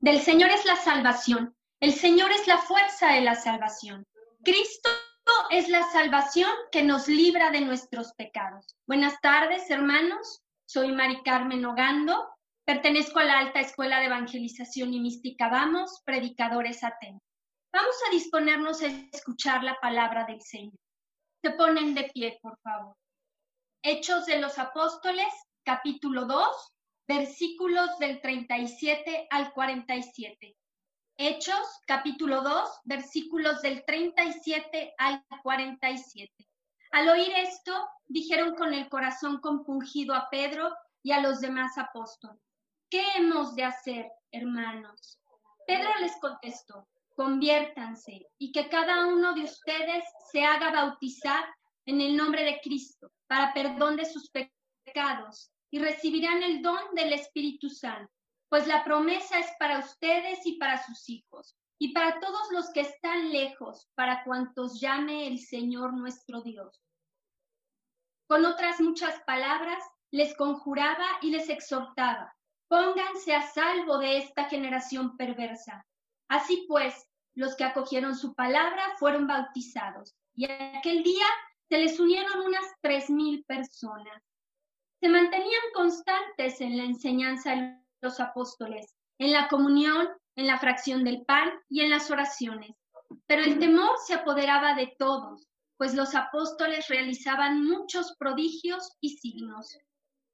Del Señor es la salvación. El Señor es la fuerza de la salvación. Cristo es la salvación que nos libra de nuestros pecados. Buenas tardes, hermanos. Soy Mari Carmen Ogando. Pertenezco a la Alta Escuela de Evangelización y Mística Vamos, predicadores atentos. Vamos a disponernos a escuchar la palabra del Señor. Se ponen de pie, por favor. Hechos de los Apóstoles, capítulo 2, versículos del 37 al 47. Hechos, capítulo 2, versículos del 37 al 47. Al oír esto, dijeron con el corazón compungido a Pedro y a los demás apóstoles, ¿qué hemos de hacer, hermanos? Pedro les contestó, conviértanse y que cada uno de ustedes se haga bautizar en el nombre de Cristo para perdón de sus pecados y recibirán el don del Espíritu Santo, pues la promesa es para ustedes y para sus hijos y para todos los que están lejos, para cuantos llame el Señor nuestro Dios. Con otras muchas palabras, les conjuraba y les exhortaba, pónganse a salvo de esta generación perversa. Así pues, los que acogieron su palabra fueron bautizados, y aquel día se les unieron unas tres mil personas. Se mantenían constantes en la enseñanza de los apóstoles, en la comunión, en la fracción del pan y en las oraciones. Pero el temor se apoderaba de todos, pues los apóstoles realizaban muchos prodigios y signos.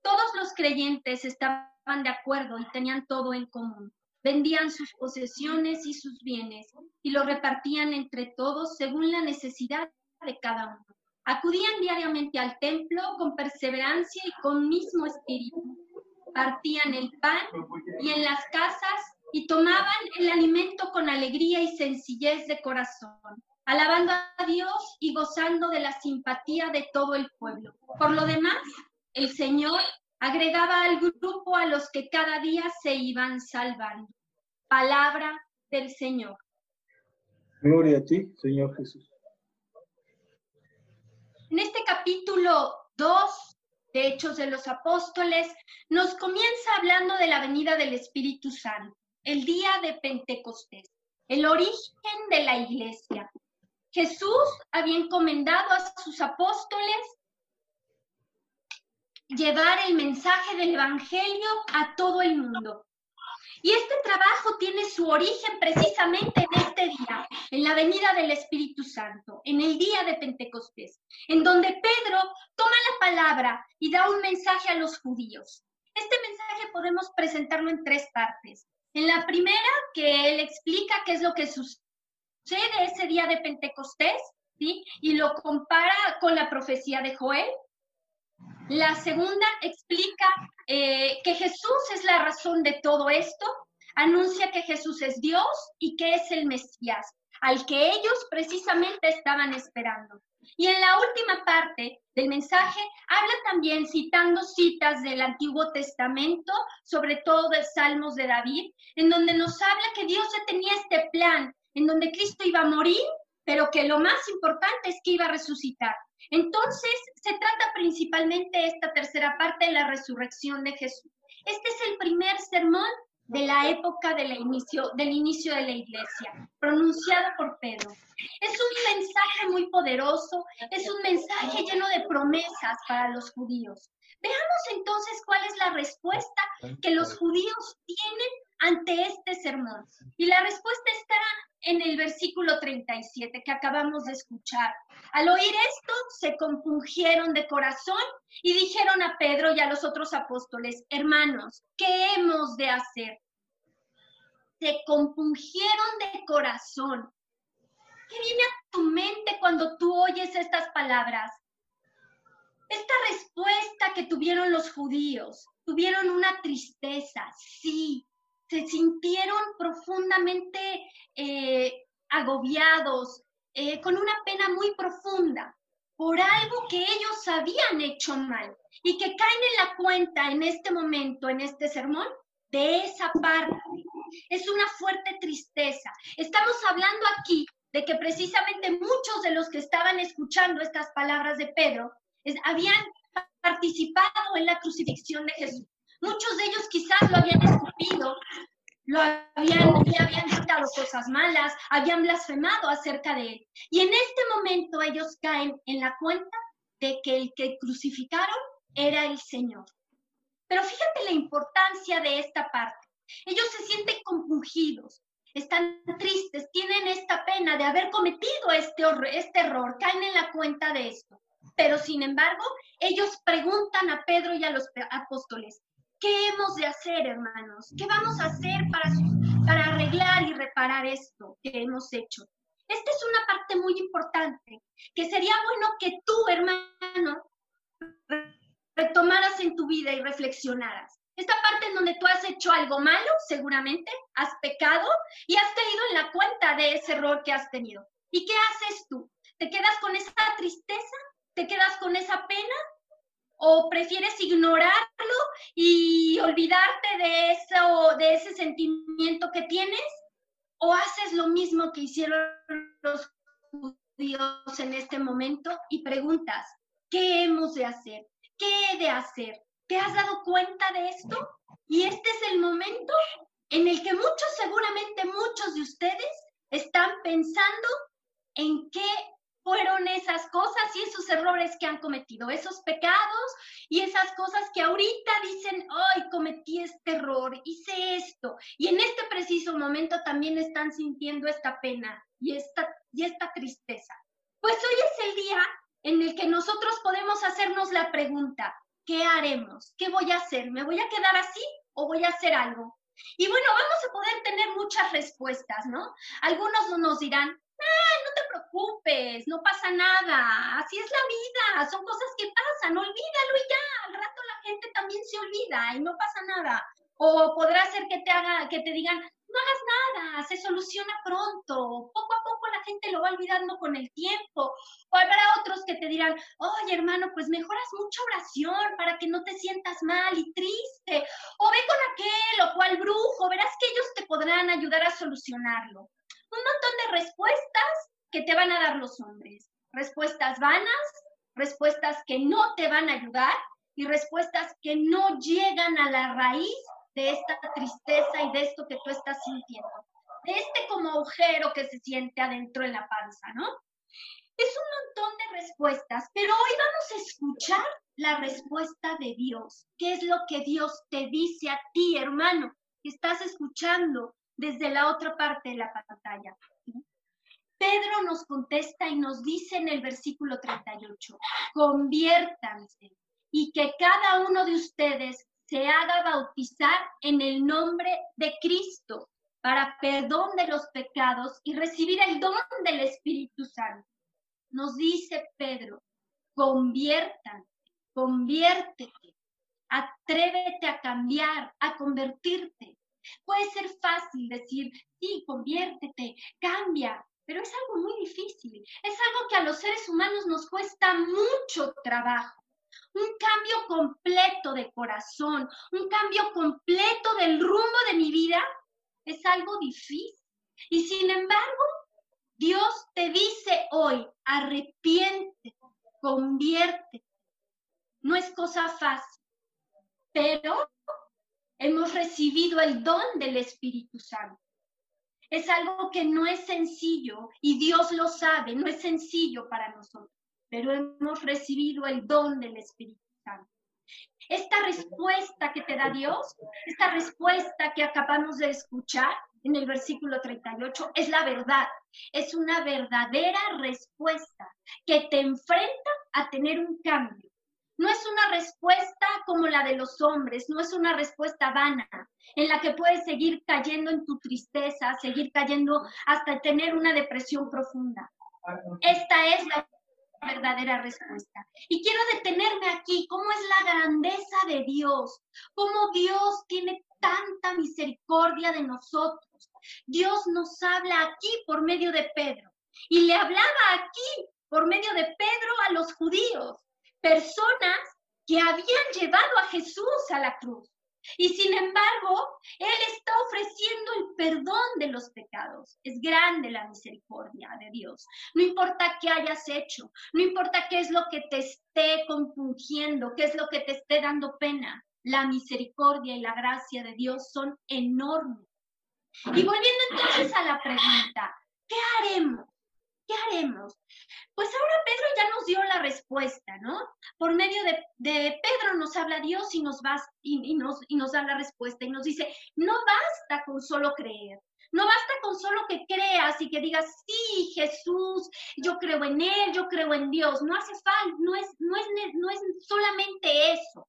Todos los creyentes estaban de acuerdo y tenían todo en común. Vendían sus posesiones y sus bienes y lo repartían entre todos según la necesidad de cada uno. Acudían diariamente al templo con perseverancia y con mismo espíritu. Partían el pan y en las casas y tomaban el alimento con alegría y sencillez de corazón, alabando a Dios y gozando de la simpatía de todo el pueblo. Por lo demás, el Señor agregaba al grupo a los que cada día se iban salvando. Palabra del Señor. Gloria a ti, Señor Jesús. En este capítulo 2 de Hechos de los Apóstoles nos comienza hablando de la venida del Espíritu Santo, el día de Pentecostés, el origen de la iglesia. Jesús había encomendado a sus apóstoles llevar el mensaje del Evangelio a todo el mundo. Y este trabajo tiene su origen precisamente en este día, en la venida del Espíritu Santo, en el día de Pentecostés, en donde Pedro toma la palabra y da un mensaje a los judíos. Este mensaje podemos presentarlo en tres partes. En la primera, que él explica qué es lo que sucede ese día de Pentecostés, ¿sí? Y lo compara con la profecía de Joel. La segunda explica eh, que Jesús es la razón de todo esto, anuncia que Jesús es Dios y que es el Mesías, al que ellos precisamente estaban esperando. Y en la última parte del mensaje habla también citando citas del Antiguo Testamento, sobre todo de Salmos de David, en donde nos habla que Dios ya tenía este plan, en donde Cristo iba a morir, pero que lo más importante es que iba a resucitar. Entonces, se trata principalmente esta tercera parte de la resurrección de Jesús. Este es el primer sermón de la época del inicio, del inicio de la iglesia, pronunciado por Pedro. Es un mensaje muy poderoso, es un mensaje lleno de promesas para los judíos. Veamos entonces cuál es la respuesta que los judíos tienen ante este sermón. Y la respuesta está en el versículo 37 que acabamos de escuchar. Al oír esto, se compungieron de corazón y dijeron a Pedro y a los otros apóstoles, hermanos, ¿qué hemos de hacer? Se compungieron de corazón. ¿Qué viene a tu mente cuando tú oyes estas palabras? Esta respuesta que tuvieron los judíos, tuvieron una tristeza, sí, se sintieron profundamente eh, agobiados, eh, con una pena muy profunda por algo que ellos habían hecho mal y que caen en la cuenta en este momento, en este sermón, de esa parte. Es una fuerte tristeza. Estamos hablando aquí de que precisamente muchos de los que estaban escuchando estas palabras de Pedro habían participado en la crucifixión de Jesús. Muchos de ellos quizás lo habían escupido, lo habían, le habían cosas malas, habían blasfemado acerca de él. Y en este momento ellos caen en la cuenta de que el que crucificaron era el Señor. Pero fíjate la importancia de esta parte. Ellos se sienten compungidos, están tristes, tienen esta pena de haber cometido este, este error, caen en la cuenta de esto. Pero sin embargo, ellos preguntan a Pedro y a los apóstoles, ¿Qué hemos de hacer, hermanos? ¿Qué vamos a hacer para, para arreglar y reparar esto que hemos hecho? Esta es una parte muy importante, que sería bueno que tú, hermano, retomaras en tu vida y reflexionaras. Esta parte en donde tú has hecho algo malo, seguramente, has pecado y has tenido en la cuenta de ese error que has tenido. ¿Y qué haces tú? ¿Te quedas con esa tristeza? ¿Te quedas con esa pena? o prefieres ignorarlo y olvidarte de eso, de ese sentimiento que tienes, o haces lo mismo que hicieron los judíos en este momento y preguntas, ¿qué hemos de hacer? ¿Qué he de hacer? ¿Te has dado cuenta de esto? Y este es el momento en el que muchos, seguramente muchos de ustedes, están pensando en qué fueron esas cosas y esos errores que han cometido, esos pecados y esas cosas que ahorita dicen, ay, cometí este error, hice esto. Y en este preciso momento también están sintiendo esta pena y esta, y esta tristeza. Pues hoy es el día en el que nosotros podemos hacernos la pregunta, ¿qué haremos? ¿Qué voy a hacer? ¿Me voy a quedar así o voy a hacer algo? Y bueno, vamos a poder tener muchas respuestas, ¿no? Algunos nos dirán, ah, no te preocupes, no pasa nada, así es la vida, son cosas que pasan, olvídalo y ya, al rato la gente también se olvida y no pasa nada. O podrá ser que te haga, que te digan, no hagas nada, se soluciona pronto, poco a poco la gente lo va olvidando con el tiempo. O habrá otros que te dirán, oye hermano, pues mejoras mucha oración para que no te sientas mal y triste. O ve con aquel o cual brujo, verás que ellos te podrán ayudar a solucionarlo un montón de respuestas que te van a dar los hombres. Respuestas vanas, respuestas que no te van a ayudar y respuestas que no llegan a la raíz de esta tristeza y de esto que tú estás sintiendo. De este como agujero que se siente adentro en la panza, ¿no? Es un montón de respuestas, pero hoy vamos a escuchar la respuesta de Dios. ¿Qué es lo que Dios te dice a ti, hermano? Estás escuchando desde la otra parte de la pantalla. Pedro nos contesta y nos dice en el versículo 38, conviértanse y que cada uno de ustedes se haga bautizar en el nombre de Cristo para perdón de los pecados y recibir el don del Espíritu Santo. Nos dice Pedro, conviértanse, conviértete, atrévete a cambiar, a convertirte. Puede ser fácil decir, sí, conviértete, cambia, pero es algo muy difícil. Es algo que a los seres humanos nos cuesta mucho trabajo. Un cambio completo de corazón, un cambio completo del rumbo de mi vida, es algo difícil. Y sin embargo, Dios te dice hoy, arrepiéntete, conviértete. No es cosa fácil, pero hemos recibido el don del Espíritu Santo. Es algo que no es sencillo y Dios lo sabe, no es sencillo para nosotros, pero hemos recibido el don del Espíritu Santo. Esta respuesta que te da Dios, esta respuesta que acabamos de escuchar en el versículo 38, es la verdad. Es una verdadera respuesta que te enfrenta a tener un cambio, no es una respuesta como la de los hombres, no es una respuesta vana, en la que puedes seguir cayendo en tu tristeza, seguir cayendo hasta tener una depresión profunda. Esta es la verdadera respuesta. Y quiero detenerme aquí, cómo es la grandeza de Dios, cómo Dios tiene tanta misericordia de nosotros. Dios nos habla aquí por medio de Pedro y le hablaba aquí por medio de Pedro a los judíos personas que habían llevado a Jesús a la cruz. Y sin embargo, Él está ofreciendo el perdón de los pecados. Es grande la misericordia de Dios. No importa qué hayas hecho, no importa qué es lo que te esté compungiendo, qué es lo que te esté dando pena. la misericordia y la gracia de Dios son enormes. Y volviendo entonces a la pregunta, ¿qué haremos? ¿Qué haremos? Pues ahora Pedro ya nos dio la respuesta, ¿no? Por medio de, Pedro nos habla Dios y nos, y nos da la respuesta y nos dice, no basta con solo creer, no basta con solo que creas y que digas, sí, Jesús, yo creo en Él, yo creo en Dios. No hace falta, no es, no es, no es solamente eso.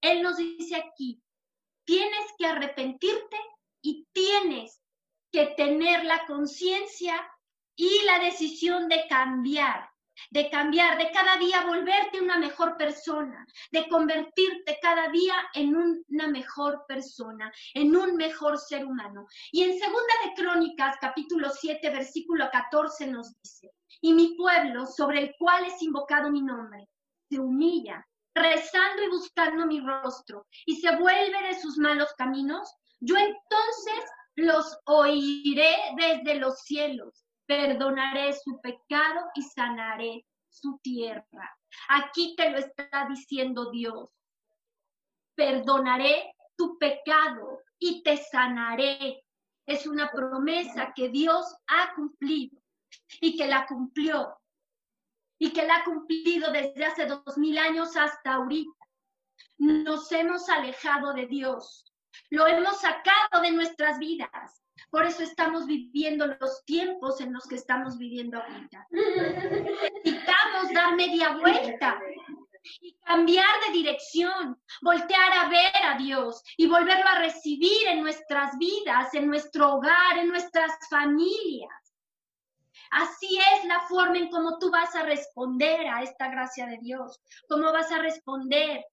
Él nos dice aquí, tienes que arrepentirte y tienes que tener la conciencia y la decisión de cambiar, de cambiar, de cada día volverte una mejor persona, de convertirte cada día en una mejor persona, en un mejor ser humano. Y en Segunda de Crónicas, capítulo 7, versículo 14 nos dice, y mi pueblo, sobre el cual es invocado mi nombre, se humilla, rezando y buscando mi rostro, y se vuelve de sus malos caminos, yo entonces los oiré desde los cielos perdonaré su pecado y sanaré su tierra. Aquí te lo está diciendo Dios. Perdonaré tu pecado y te sanaré. Es una promesa que Dios ha cumplido y que la cumplió y que la ha cumplido desde hace dos mil años hasta ahorita. Nos hemos alejado de Dios, lo hemos sacado de nuestras vidas, por eso estamos viviendo los tiempos en los que estamos viviendo ahorita. Necesitamos dar media vuelta y cambiar de dirección, voltear a ver a Dios y volverlo a recibir en nuestras vidas, en nuestro hogar, en nuestras familias. Así es la forma en cómo tú vas a responder a esta gracia de Dios, cómo vas a responder.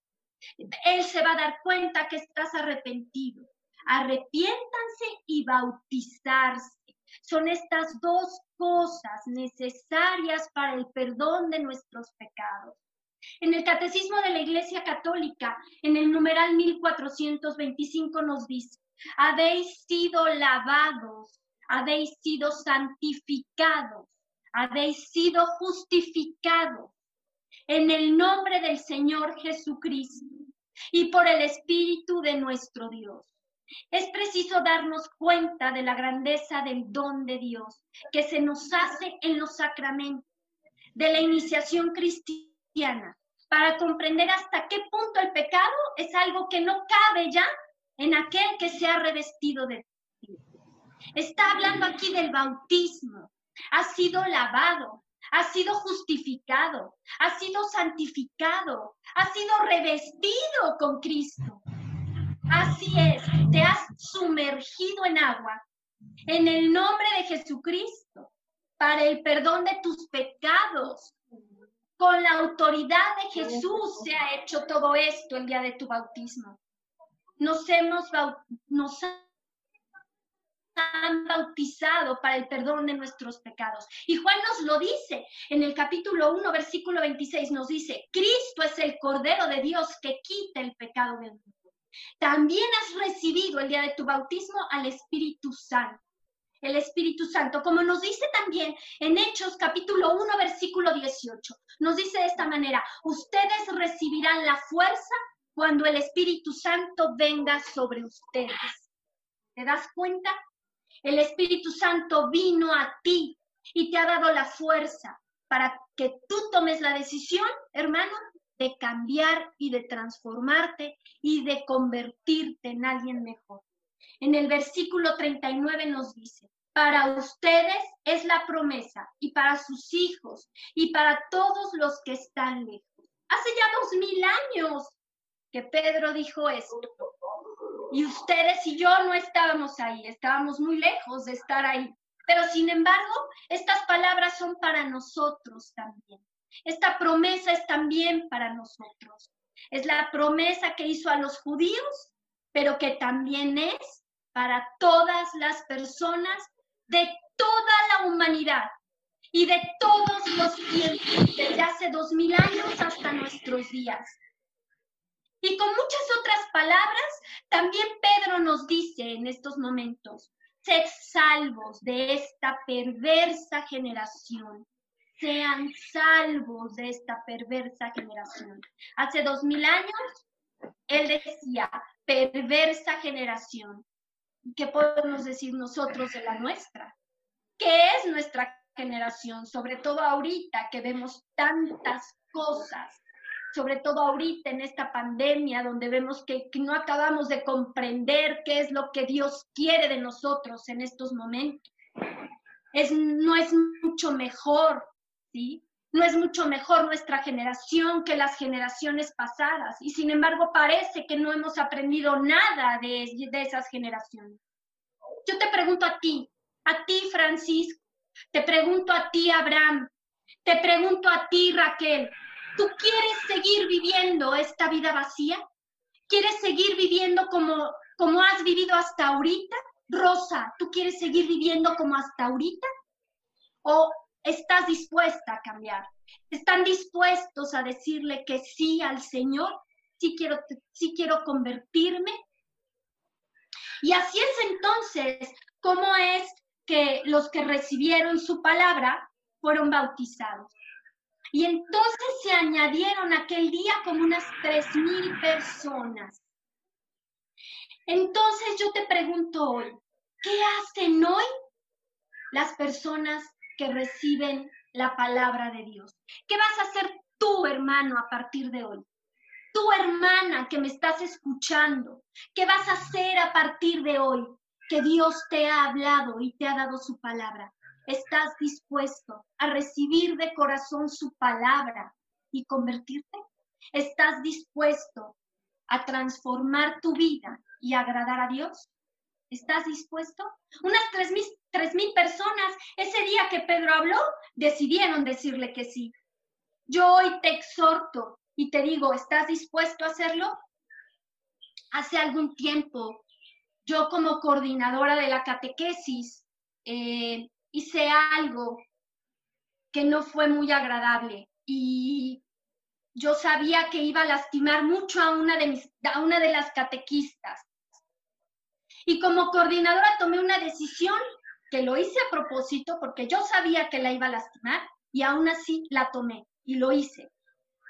Él se va a dar cuenta que estás arrepentido arrepiéntanse y bautizarse. Son estas dos cosas necesarias para el perdón de nuestros pecados. En el Catecismo de la Iglesia Católica, en el numeral 1425 nos dice, habéis sido lavados, habéis sido santificados, habéis sido justificados en el nombre del Señor Jesucristo y por el Espíritu de nuestro Dios. Es preciso darnos cuenta de la grandeza del don de Dios que se nos hace en los sacramentos de la iniciación cristiana para comprender hasta qué punto el pecado es algo que no cabe ya en aquel que se ha revestido de Dios. Está hablando aquí del bautismo. Ha sido lavado, ha sido justificado, ha sido santificado, ha sido revestido con Cristo. Así es, te has sumergido en agua en el nombre de Jesucristo para el perdón de tus pecados. Con la autoridad de Jesús se ha hecho todo esto el día de tu bautismo. Nos hemos nos han bautizado para el perdón de nuestros pecados. Y Juan nos lo dice en el capítulo 1, versículo 26, nos dice, Cristo es el Cordero de Dios que quita el pecado del mundo. También has recibido el día de tu bautismo al Espíritu Santo. El Espíritu Santo, como nos dice también en Hechos capítulo 1, versículo 18, nos dice de esta manera, ustedes recibirán la fuerza cuando el Espíritu Santo venga sobre ustedes. ¿Te das cuenta? El Espíritu Santo vino a ti y te ha dado la fuerza para que tú tomes la decisión, hermano, de cambiar y de transformarte y de convertirte en alguien mejor. En el versículo 39 nos dice, para ustedes es la promesa y para sus hijos y para todos los que están lejos. Hace ya dos mil años que Pedro dijo esto. Y ustedes y yo no estábamos ahí, estábamos muy lejos de estar ahí. Pero sin embargo, estas palabras son para nosotros también. Esta promesa es también para nosotros. Es la promesa que hizo a los judíos, pero que también es para todas las personas de toda la humanidad y de todos los tiempos, desde hace dos mil años hasta nuestros días. Y con muchas otras palabras, también Pedro nos dice en estos momentos, sed salvos de esta perversa generación sean salvos de esta perversa generación. Hace dos mil años Él decía, perversa generación. ¿Qué podemos decir nosotros de la nuestra? ¿Qué es nuestra generación? Sobre todo ahorita que vemos tantas cosas, sobre todo ahorita en esta pandemia donde vemos que, no acabamos de comprender qué es lo que Dios quiere de nosotros en estos momentos. Es, no es mucho mejor, No es mucho mejor nuestra generación que las generaciones pasadas y sin embargo parece que no hemos aprendido nada de, de esas generaciones. Yo te pregunto a ti, a ti Francisco, te pregunto a ti Abraham, te pregunto a ti Raquel, ¿tú quieres seguir viviendo esta vida vacía? ¿Quieres seguir viviendo como, como has vivido hasta ahorita? Rosa, ¿tú quieres seguir viviendo como hasta ahorita? ¿O estás dispuesta a cambiar? ¿Están dispuestos a decirle que sí al Señor? ¿Sí quiero, sí quiero convertirme? Y así es entonces cómo es que los que recibieron su palabra fueron bautizados. Y entonces se añadieron aquel día como unas tres mil personas. Entonces yo te pregunto hoy, ¿qué hacen hoy las personas que reciben la palabra de Dios. ¿Qué vas a hacer tú, hermano, a partir de hoy? Tu hermana que me estás escuchando, ¿qué vas a hacer a partir de hoy? Que Dios te ha hablado y te ha dado su palabra. ¿Estás dispuesto a recibir de corazón su palabra y convertirte? ¿Estás dispuesto a transformar tu vida y agradar a Dios? ¿Estás dispuesto? Unas tres mil, tres mil personas ese día que Pedro habló decidieron decirle que sí. Yo hoy te exhorto y te digo, ¿estás dispuesto a hacerlo? Hace algún tiempo, yo como coordinadora de la catequesis, eh, hice algo que no fue muy agradable y yo sabía que iba a lastimar mucho a una de, mis, a una de las catequistas. Y como coordinadora tomé una decisión que lo hice a propósito porque yo sabía que la iba a lastimar y aún así la tomé y lo hice.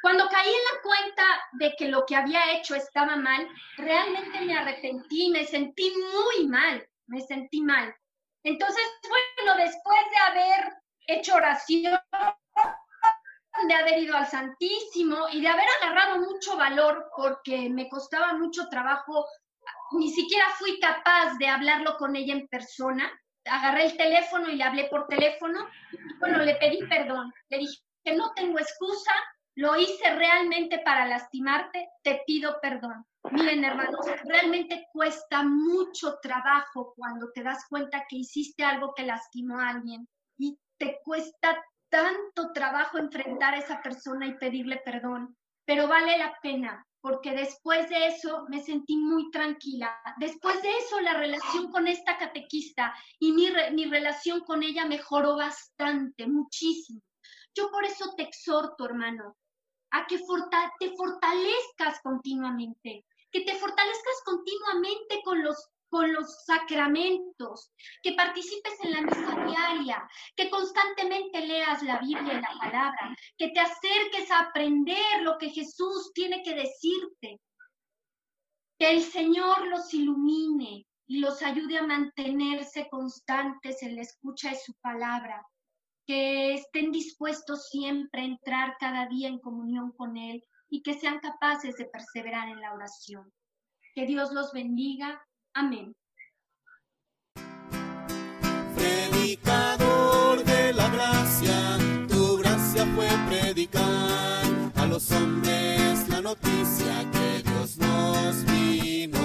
Cuando caí en la cuenta de que lo que había hecho estaba mal, realmente me arrepentí, me sentí muy mal, me sentí mal. Entonces, bueno, después de haber hecho oración, de haber ido al Santísimo y de haber agarrado mucho valor porque me costaba mucho trabajo ni siquiera fui capaz de hablarlo con ella en persona. Agarré el teléfono y le hablé por teléfono. Bueno, le pedí perdón. Le dije que no tengo excusa, lo hice realmente para lastimarte, te pido perdón. Miren, hermanos, realmente cuesta mucho trabajo cuando te das cuenta que hiciste algo que lastimó a alguien y te cuesta tanto trabajo enfrentar a esa persona y pedirle perdón, pero vale la pena porque después de eso me sentí muy tranquila. Después de eso la relación con esta catequista y mi, mi relación con ella mejoró bastante, muchísimo. Yo por eso te exhorto, hermano, a que te fortalezcas continuamente, que te fortalezcas continuamente con los con los sacramentos, que participes en la misa diaria, que constantemente leas la Biblia y la palabra, que te acerques a aprender lo que Jesús tiene que decirte. Que el Señor los ilumine y los ayude a mantenerse constantes en la escucha de su palabra, que estén dispuestos siempre a entrar cada día en comunión con Él y que sean capaces de perseverar en la oración. Que Dios los bendiga Amén. Predicador de la gracia, tu gracia fue predicar a los hombres la noticia que Dios nos vino.